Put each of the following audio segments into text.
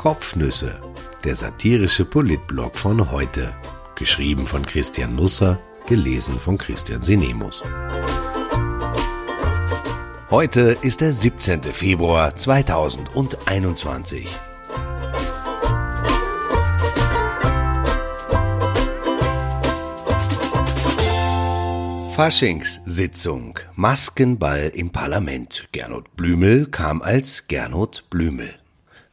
Kopfnüsse, der satirische Politblog von heute. Geschrieben von Christian Nusser, gelesen von Christian Sinemus. Heute ist der 17. Februar 2021. Faschingssitzung, Maskenball im Parlament. Gernot Blümel kam als Gernot Blümel.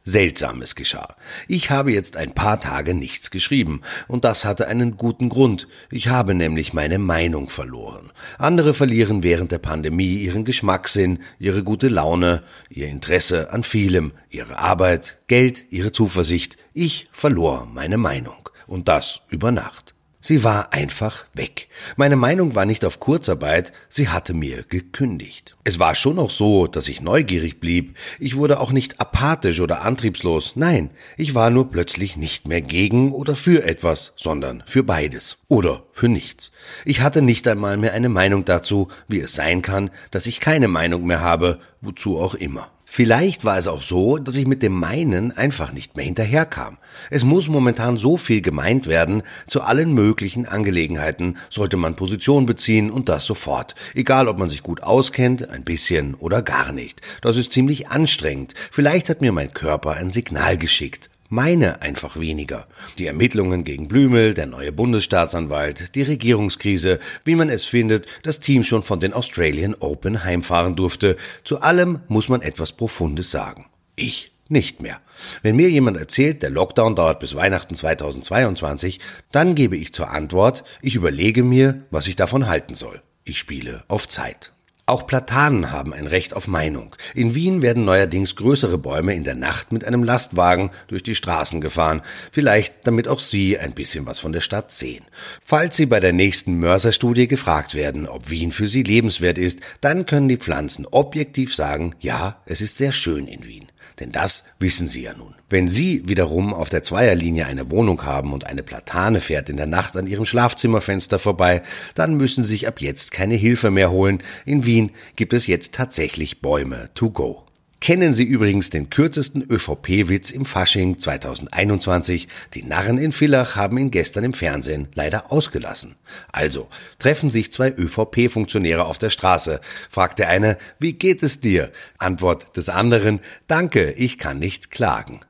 Seltsames geschah. Ich habe jetzt ein paar Tage nichts geschrieben, und das hatte einen guten Grund. Ich habe nämlich meine Meinung verloren. Andere verlieren während der Pandemie ihren Geschmackssinn, ihre gute Laune, ihr Interesse an vielem, ihre Arbeit, Geld, ihre Zuversicht. Ich verlor meine Meinung. Und das über Nacht. Sie war einfach weg. Meine Meinung war nicht auf Kurzarbeit, sie hatte mir gekündigt. Es war schon noch so, dass ich neugierig blieb. Ich wurde auch nicht apathisch oder antriebslos. Nein, ich war nur plötzlich nicht mehr gegen oder für etwas, sondern für beides. Oder für nichts. Ich hatte nicht einmal mehr eine Meinung dazu, wie es sein kann, dass ich keine Meinung mehr habe, wozu auch immer. Vielleicht war es auch so, dass ich mit dem Meinen einfach nicht mehr hinterherkam. Es muss momentan so viel gemeint werden, zu allen möglichen Angelegenheiten sollte man Position beziehen und das sofort. Egal, ob man sich gut auskennt, ein bisschen oder gar nicht. Das ist ziemlich anstrengend. Vielleicht hat mir mein Körper ein Signal geschickt meine einfach weniger. Die Ermittlungen gegen Blümel, der neue Bundesstaatsanwalt, die Regierungskrise, wie man es findet, das Team schon von den Australian Open heimfahren durfte. Zu allem muss man etwas Profundes sagen. Ich nicht mehr. Wenn mir jemand erzählt, der Lockdown dauert bis Weihnachten 2022, dann gebe ich zur Antwort, ich überlege mir, was ich davon halten soll. Ich spiele auf Zeit. Auch Platanen haben ein Recht auf Meinung. In Wien werden neuerdings größere Bäume in der Nacht mit einem Lastwagen durch die Straßen gefahren, vielleicht damit auch Sie ein bisschen was von der Stadt sehen. Falls Sie bei der nächsten Mörserstudie gefragt werden, ob Wien für Sie lebenswert ist, dann können die Pflanzen objektiv sagen, ja, es ist sehr schön in Wien. Denn das wissen Sie ja nun. Wenn Sie wiederum auf der Zweierlinie eine Wohnung haben und eine Platane fährt in der Nacht an Ihrem Schlafzimmerfenster vorbei, dann müssen Sie sich ab jetzt keine Hilfe mehr holen. In Wien gibt es jetzt tatsächlich Bäume to go. Kennen Sie übrigens den kürzesten ÖVP-Witz im Fasching 2021? Die Narren in Villach haben ihn gestern im Fernsehen leider ausgelassen. Also, treffen sich zwei ÖVP-Funktionäre auf der Straße. Fragt der eine, wie geht es dir? Antwort des anderen, danke, ich kann nicht klagen.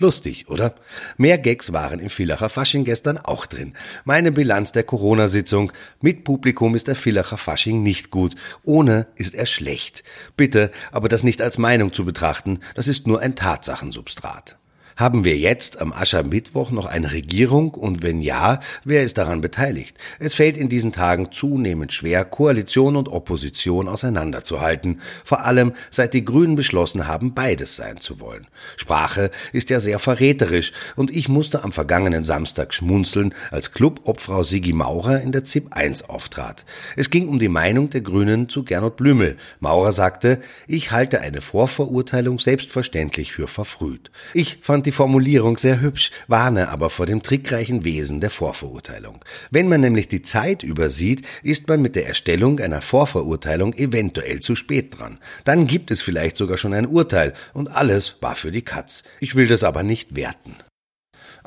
Lustig, oder? Mehr Gags waren im Villacher Fasching gestern auch drin. Meine Bilanz der Corona-Sitzung. Mit Publikum ist der Villacher Fasching nicht gut. Ohne ist er schlecht. Bitte, aber das nicht als Meinung zu betrachten, das ist nur ein Tatsachensubstrat. Haben wir jetzt am Aschermittwoch noch eine Regierung und wenn ja, wer ist daran beteiligt? Es fällt in diesen Tagen zunehmend schwer, Koalition und Opposition auseinanderzuhalten, vor allem seit die Grünen beschlossen haben, beides sein zu wollen. Sprache ist ja sehr verräterisch und ich musste am vergangenen Samstag schmunzeln, als Clubobfrau Sigi Maurer in der ZIP 1 auftrat. Es ging um die Meinung der Grünen zu Gernot Blümel. Maurer sagte, ich halte eine Vorverurteilung selbstverständlich für verfrüht. Ich fand die Formulierung sehr hübsch, warne aber vor dem trickreichen Wesen der Vorverurteilung. Wenn man nämlich die Zeit übersieht, ist man mit der Erstellung einer Vorverurteilung eventuell zu spät dran. Dann gibt es vielleicht sogar schon ein Urteil und alles war für die Katz. Ich will das aber nicht werten.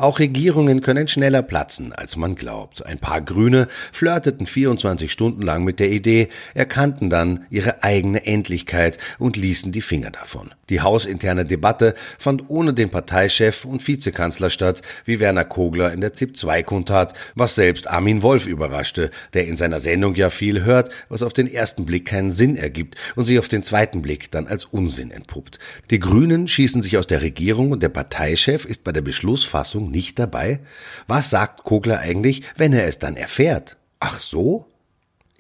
Auch Regierungen können schneller platzen, als man glaubt. Ein paar Grüne flirteten 24 Stunden lang mit der Idee, erkannten dann ihre eigene Endlichkeit und ließen die Finger davon. Die hausinterne Debatte fand ohne den Parteichef und Vizekanzler statt, wie Werner Kogler in der ZIP 2 kundtat, was selbst Armin Wolf überraschte, der in seiner Sendung ja viel hört, was auf den ersten Blick keinen Sinn ergibt und sich auf den zweiten Blick dann als Unsinn entpuppt. Die Grünen schießen sich aus der Regierung und der Parteichef ist bei der Beschlussfassung nicht dabei? Was sagt Kogler eigentlich, wenn er es dann erfährt? Ach so?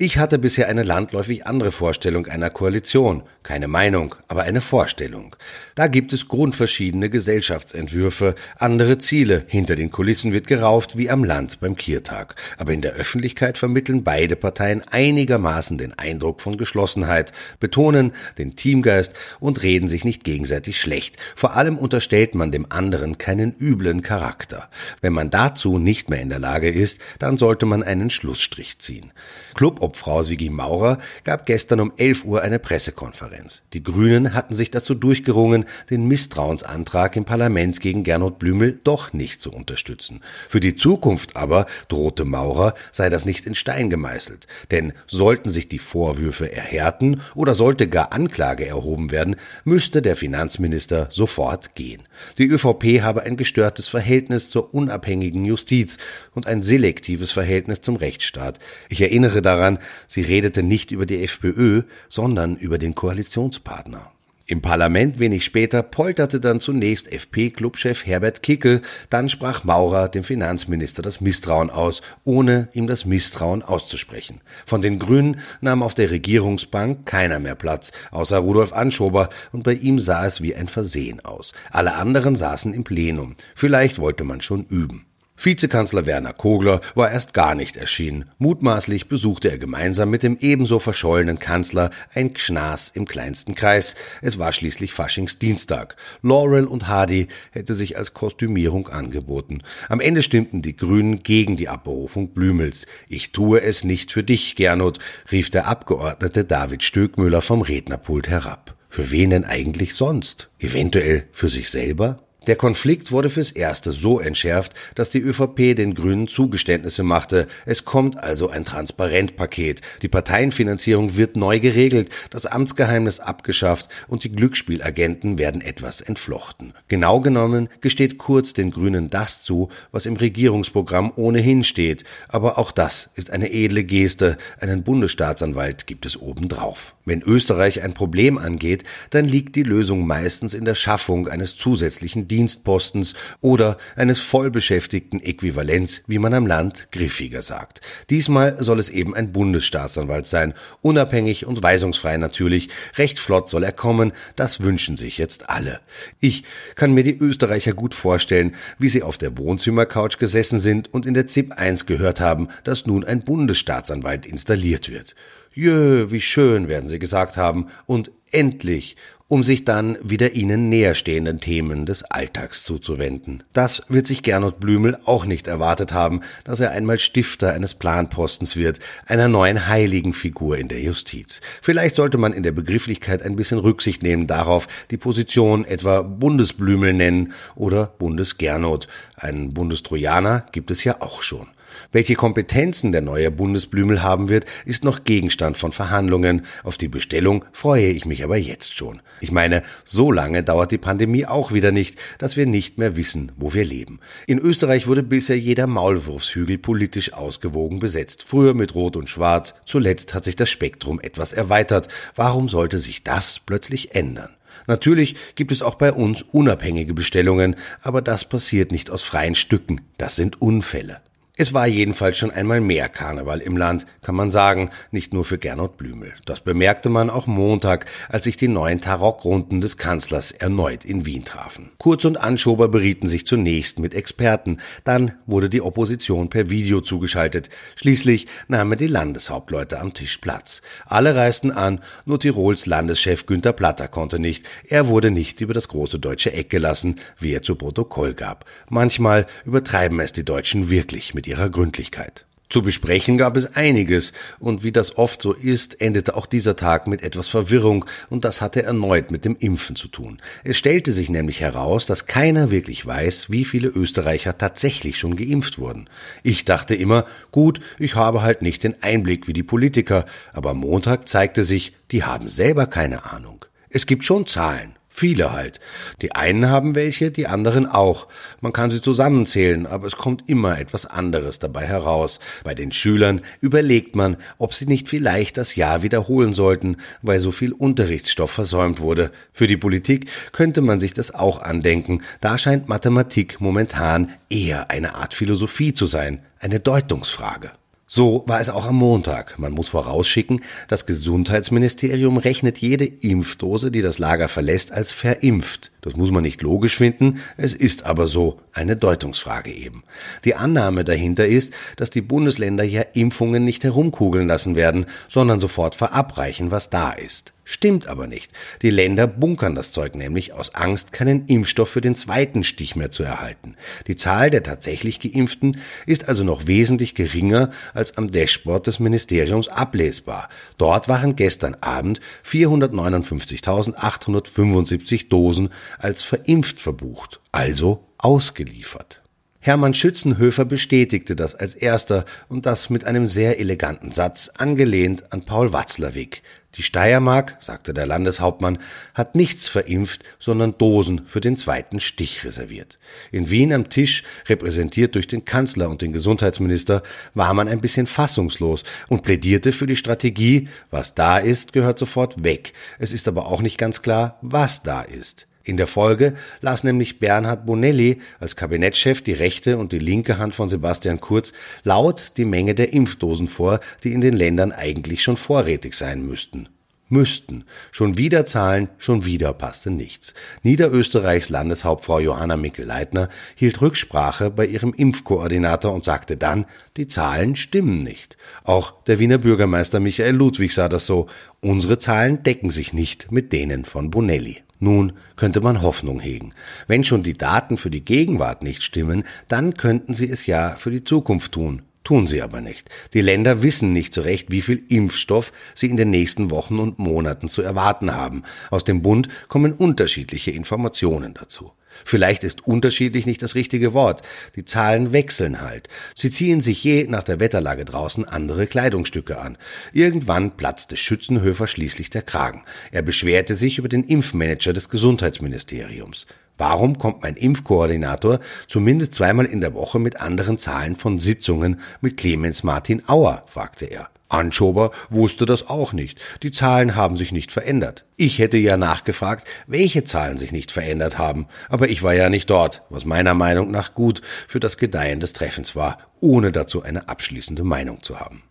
Ich hatte bisher eine landläufig andere Vorstellung einer Koalition, keine Meinung, aber eine Vorstellung. Da gibt es grundverschiedene Gesellschaftsentwürfe, andere Ziele, hinter den Kulissen wird gerauft wie am Land beim Kiertag, aber in der Öffentlichkeit vermitteln beide Parteien einigermaßen den Eindruck von Geschlossenheit, betonen den Teamgeist und reden sich nicht gegenseitig schlecht. Vor allem unterstellt man dem anderen keinen üblen Charakter. Wenn man dazu nicht mehr in der Lage ist, dann sollte man einen Schlussstrich ziehen. Club Obfrau Sigi Maurer gab gestern um 11 Uhr eine Pressekonferenz. Die Grünen hatten sich dazu durchgerungen, den Misstrauensantrag im Parlament gegen Gernot Blümel doch nicht zu unterstützen. Für die Zukunft aber, drohte Maurer, sei das nicht in Stein gemeißelt. Denn sollten sich die Vorwürfe erhärten oder sollte gar Anklage erhoben werden, müsste der Finanzminister sofort gehen. Die ÖVP habe ein gestörtes Verhältnis zur unabhängigen Justiz und ein selektives Verhältnis zum Rechtsstaat. Ich erinnere daran, sie redete nicht über die FPÖ, sondern über den Koalitionspartner. Im Parlament wenig später polterte dann zunächst FP-Clubchef Herbert Kickel, dann sprach Maurer dem Finanzminister das Misstrauen aus, ohne ihm das Misstrauen auszusprechen. Von den Grünen nahm auf der Regierungsbank keiner mehr Platz, außer Rudolf Anschober, und bei ihm sah es wie ein Versehen aus. Alle anderen saßen im Plenum. Vielleicht wollte man schon üben. Vizekanzler Werner Kogler war erst gar nicht erschienen. Mutmaßlich besuchte er gemeinsam mit dem ebenso verschollenen Kanzler ein Gschnas im kleinsten Kreis. Es war schließlich Faschingsdienstag. Laurel und Hardy hätte sich als Kostümierung angeboten. Am Ende stimmten die Grünen gegen die Abberufung Blümels. Ich tue es nicht für dich, Gernot, rief der Abgeordnete David Stöckmüller vom Rednerpult herab. Für wen denn eigentlich sonst? Eventuell für sich selber? Der Konflikt wurde fürs Erste so entschärft, dass die ÖVP den Grünen Zugeständnisse machte. Es kommt also ein Transparentpaket. Die Parteienfinanzierung wird neu geregelt, das Amtsgeheimnis abgeschafft und die Glücksspielagenten werden etwas entflochten. Genau genommen gesteht Kurz den Grünen das zu, was im Regierungsprogramm ohnehin steht. Aber auch das ist eine edle Geste. Einen Bundesstaatsanwalt gibt es obendrauf. Wenn Österreich ein Problem angeht, dann liegt die Lösung meistens in der Schaffung eines zusätzlichen Dienstpostens oder eines vollbeschäftigten Äquivalents, wie man am Land griffiger sagt. Diesmal soll es eben ein Bundesstaatsanwalt sein, unabhängig und weisungsfrei natürlich. Recht flott soll er kommen, das wünschen sich jetzt alle. Ich kann mir die Österreicher gut vorstellen, wie sie auf der Wohnzimmercouch gesessen sind und in der ZIP 1 gehört haben, dass nun ein Bundesstaatsanwalt installiert wird. Jö, wie schön, werden sie gesagt haben, und endlich, um sich dann wieder ihnen näherstehenden Themen des Alltags zuzuwenden. Das wird sich Gernot Blümel auch nicht erwartet haben, dass er einmal Stifter eines Planpostens wird, einer neuen heiligen Figur in der Justiz. Vielleicht sollte man in der Begrifflichkeit ein bisschen Rücksicht nehmen darauf, die Position etwa Bundesblümel nennen oder Bundesgernot. Einen Bundestrojaner gibt es ja auch schon. Welche Kompetenzen der neue Bundesblümel haben wird, ist noch Gegenstand von Verhandlungen. Auf die Bestellung freue ich mich aber jetzt schon. Ich meine, so lange dauert die Pandemie auch wieder nicht, dass wir nicht mehr wissen, wo wir leben. In Österreich wurde bisher jeder Maulwurfshügel politisch ausgewogen besetzt. Früher mit Rot und Schwarz, zuletzt hat sich das Spektrum etwas erweitert. Warum sollte sich das plötzlich ändern? Natürlich gibt es auch bei uns unabhängige Bestellungen, aber das passiert nicht aus freien Stücken, das sind Unfälle. Es war jedenfalls schon einmal mehr Karneval im Land, kann man sagen, nicht nur für Gernot Blümel. Das bemerkte man auch Montag, als sich die neuen Tarockrunden des Kanzlers erneut in Wien trafen. Kurz und Anschober berieten sich zunächst mit Experten, dann wurde die Opposition per Video zugeschaltet. Schließlich nahmen die Landeshauptleute am Tisch Platz. Alle reisten an, nur Tirols Landeschef Günther Platter konnte nicht. Er wurde nicht über das große deutsche Eck gelassen, wie er zu Protokoll gab. Manchmal übertreiben es die Deutschen wirklich mit ihrer Gründlichkeit. Zu besprechen gab es einiges, und wie das oft so ist, endete auch dieser Tag mit etwas Verwirrung, und das hatte erneut mit dem Impfen zu tun. Es stellte sich nämlich heraus, dass keiner wirklich weiß, wie viele Österreicher tatsächlich schon geimpft wurden. Ich dachte immer, gut, ich habe halt nicht den Einblick wie die Politiker, aber Montag zeigte sich, die haben selber keine Ahnung. Es gibt schon Zahlen, Viele halt. Die einen haben welche, die anderen auch. Man kann sie zusammenzählen, aber es kommt immer etwas anderes dabei heraus. Bei den Schülern überlegt man, ob sie nicht vielleicht das Jahr wiederholen sollten, weil so viel Unterrichtsstoff versäumt wurde. Für die Politik könnte man sich das auch andenken. Da scheint Mathematik momentan eher eine Art Philosophie zu sein, eine Deutungsfrage. So war es auch am Montag. Man muss vorausschicken, das Gesundheitsministerium rechnet jede Impfdose, die das Lager verlässt, als verimpft. Das muss man nicht logisch finden, es ist aber so eine Deutungsfrage eben. Die Annahme dahinter ist, dass die Bundesländer ja Impfungen nicht herumkugeln lassen werden, sondern sofort verabreichen, was da ist. Stimmt aber nicht. Die Länder bunkern das Zeug nämlich aus Angst, keinen Impfstoff für den zweiten Stich mehr zu erhalten. Die Zahl der tatsächlich Geimpften ist also noch wesentlich geringer als am Dashboard des Ministeriums ablesbar. Dort waren gestern Abend 459.875 Dosen als verimpft verbucht, also ausgeliefert. Hermann Schützenhöfer bestätigte das als erster und das mit einem sehr eleganten Satz, angelehnt an Paul Watzlawick. Die Steiermark, sagte der Landeshauptmann, hat nichts verimpft, sondern Dosen für den zweiten Stich reserviert. In Wien am Tisch, repräsentiert durch den Kanzler und den Gesundheitsminister, war man ein bisschen fassungslos und plädierte für die Strategie, was da ist, gehört sofort weg. Es ist aber auch nicht ganz klar, was da ist. In der Folge las nämlich Bernhard Bonelli als Kabinettschef die rechte und die linke Hand von Sebastian Kurz laut die Menge der Impfdosen vor, die in den Ländern eigentlich schon vorrätig sein müssten. Müssten. Schon wieder Zahlen, schon wieder passte nichts. Niederösterreichs Landeshauptfrau Johanna Mickel-Leitner hielt Rücksprache bei ihrem Impfkoordinator und sagte dann, die Zahlen stimmen nicht. Auch der Wiener Bürgermeister Michael Ludwig sah das so. Unsere Zahlen decken sich nicht mit denen von Bonelli. Nun könnte man Hoffnung hegen. Wenn schon die Daten für die Gegenwart nicht stimmen, dann könnten sie es ja für die Zukunft tun. Tun sie aber nicht. Die Länder wissen nicht so recht, wie viel Impfstoff sie in den nächsten Wochen und Monaten zu erwarten haben. Aus dem Bund kommen unterschiedliche Informationen dazu. Vielleicht ist unterschiedlich nicht das richtige Wort. Die Zahlen wechseln halt. Sie ziehen sich je nach der Wetterlage draußen andere Kleidungsstücke an. Irgendwann platzte Schützenhöfer schließlich der Kragen. Er beschwerte sich über den Impfmanager des Gesundheitsministeriums. Warum kommt mein Impfkoordinator zumindest zweimal in der Woche mit anderen Zahlen von Sitzungen mit Clemens Martin Auer? fragte er. Anschober wusste das auch nicht. Die Zahlen haben sich nicht verändert. Ich hätte ja nachgefragt, welche Zahlen sich nicht verändert haben, aber ich war ja nicht dort, was meiner Meinung nach gut für das Gedeihen des Treffens war, ohne dazu eine abschließende Meinung zu haben.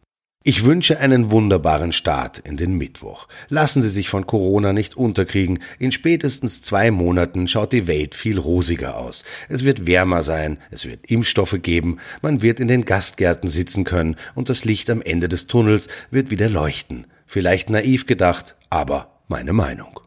Ich wünsche einen wunderbaren Start in den Mittwoch. Lassen Sie sich von Corona nicht unterkriegen. In spätestens zwei Monaten schaut die Welt viel rosiger aus. Es wird wärmer sein, es wird Impfstoffe geben, man wird in den Gastgärten sitzen können und das Licht am Ende des Tunnels wird wieder leuchten. Vielleicht naiv gedacht, aber meine Meinung.